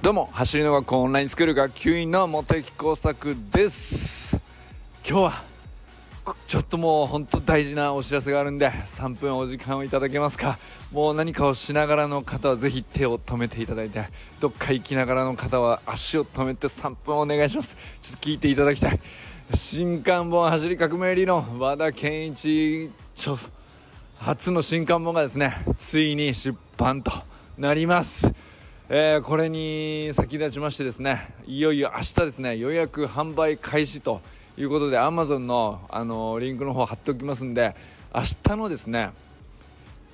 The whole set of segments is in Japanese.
どうも走りの学校オンラインスクール学級委員の茂木耕作です。今日はちょっともう本当大事なお知らせがあるんで3分お時間をいただけますか。もう何かをしながらの方はぜひ手を止めていただいてどっか行きながらの方は足を止めて3分お願いします。ちょっと聞いていただきたい。新刊本走り革命理論和田健一著。初の新刊本がですねついに出版となります。えー、これに先立ちましてですねいよいよ明日ですね予約販売開始ということで Amazon の、あのリンクの方貼っておきますんで明日のですね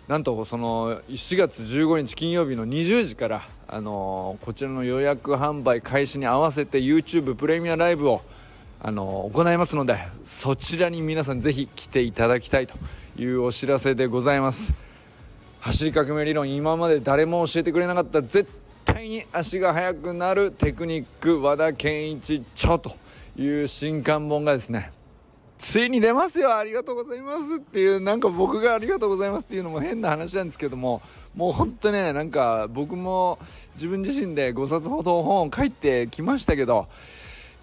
なんとその4月15日金曜日の20時から、あのこちらの予約販売開始に合わせて YouTube プレミアライブを、あの行いますのでそちらに皆さんぜひ来ていただきたいというお知らせでございます。走り革命理論今まで誰も教えてくれなかった。絶対に足が速くなるテクニック和田健一著という新刊本がですねついに出ますよ。ありがとうございますっていうなんか僕がありがとうございますっていうのも変な話なんですけどももうほんとねなんか僕も自分自身で5冊ほど本を書いてきましたけど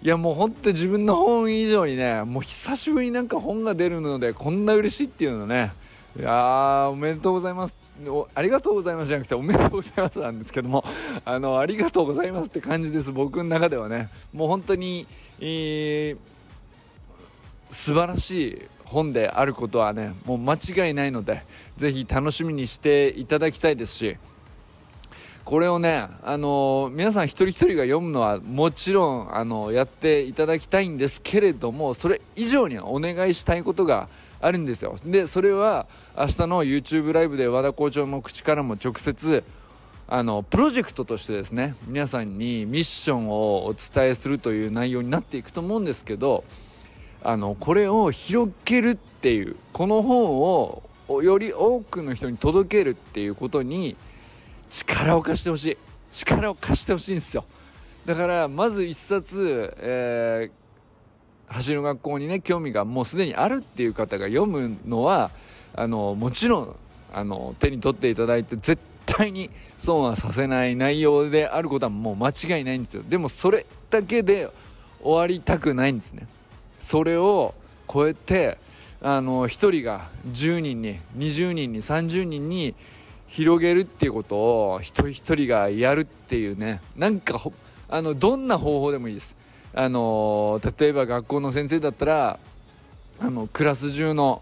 いやもうほんと自分の本以上にねもう久しぶりになんか本が出るのでこんな嬉しいっていうのね。いやーおめでとうございます。おありがとうございますじゃなくておめでとうございますなんですけどもあのありがとうございますって感じです僕の中ではね。もう本当に、えー、素晴らしい本であることはねもう間違いないのでぜひ楽しみにしていただきたいですしこれをね、あのー、皆さん一人一人が読むのはもちろん、あのー、やっていただきたいんですけれどもそれ以上にお願いしたいことがあるんですよ。でそれは明日の YouTube ライブで和田校長の口からも直接あのプロジェクトとしてですね皆さんにミッションをお伝えするという内容になっていくと思うんですけどあのこれを広げるっていうこの本をより多くの人に届けるっていうことに力を貸してほしい。力を貸してほしいんですよ。だからまず一冊、えー走る学校にね興味がもうすでにあるっていう方が読むのはあのもちろんあの手に取っていただいて絶対に損はさせない内容であることはもう間違いないんですよ。でもそれだけで終わりたくないんですね。それを超えてあの1人が10人に20人に30人に広げるっていうことを一人一人がやるっていうね。なんかあのどんな方法でもいいです。あの例えば学校の先生だったらあのクラス中の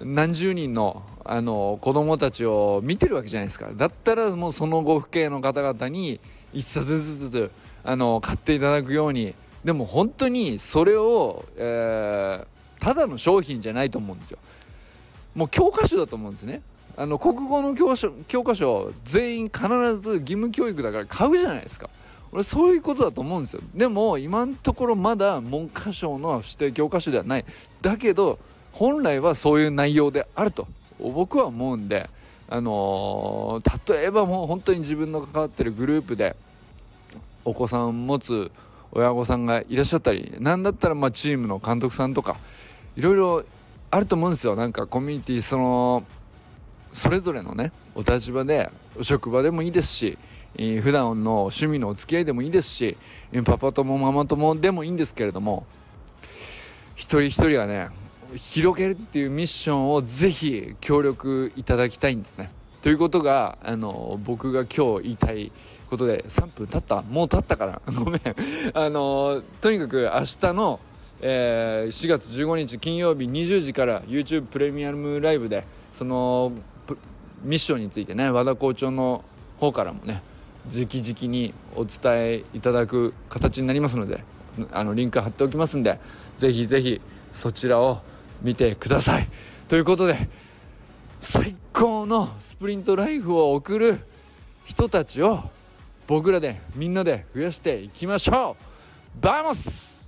何十人のあの子供たちを見てるわけじゃないですか。だったらもうそのご父兄の方々に1冊ずつあの買っていただくように。でも本当にそれを、えー、ただの商品じゃないと思うんですよ。もう教科書だと思うんですね。あの国語の教科書教科書全員必ず義務教育だから買うじゃないですか。俺そういうことだと思うんですよ。でも今のところまだ文科省の指定教科書ではない。だけど本来はそういう内容であると。僕は思うんであのー、例えばもう本当に自分の関わってるグループでお子さんを持つ親御さんがいらっしゃったり何だったらまあチームの監督さんとかいろいろあると思うんですよ。なんかコミュニティそのそれぞれのねお立場で職場でもいいですし、普段の趣味のお付き合いでもいいですしパパ友ママ友でもいいんですけれども一人一人はね広げるっていうミッションをぜひ協力いただきたいんですね。ということがあの僕が今日言いたいことで3分経った。もう経ったから。ごめん。あのとにかく明日の、えー、4月15日金曜日20時から YouTube プレミアムライブでそのミッションについてね和田校長の方からもね直々にお伝えいただく形になりますのであのリンク貼っておきますんでぜひぜひそちらを見てください。ということで最高のスプリントライフを送る人たちを僕らでみんなで増やしていきましょう。 Vamos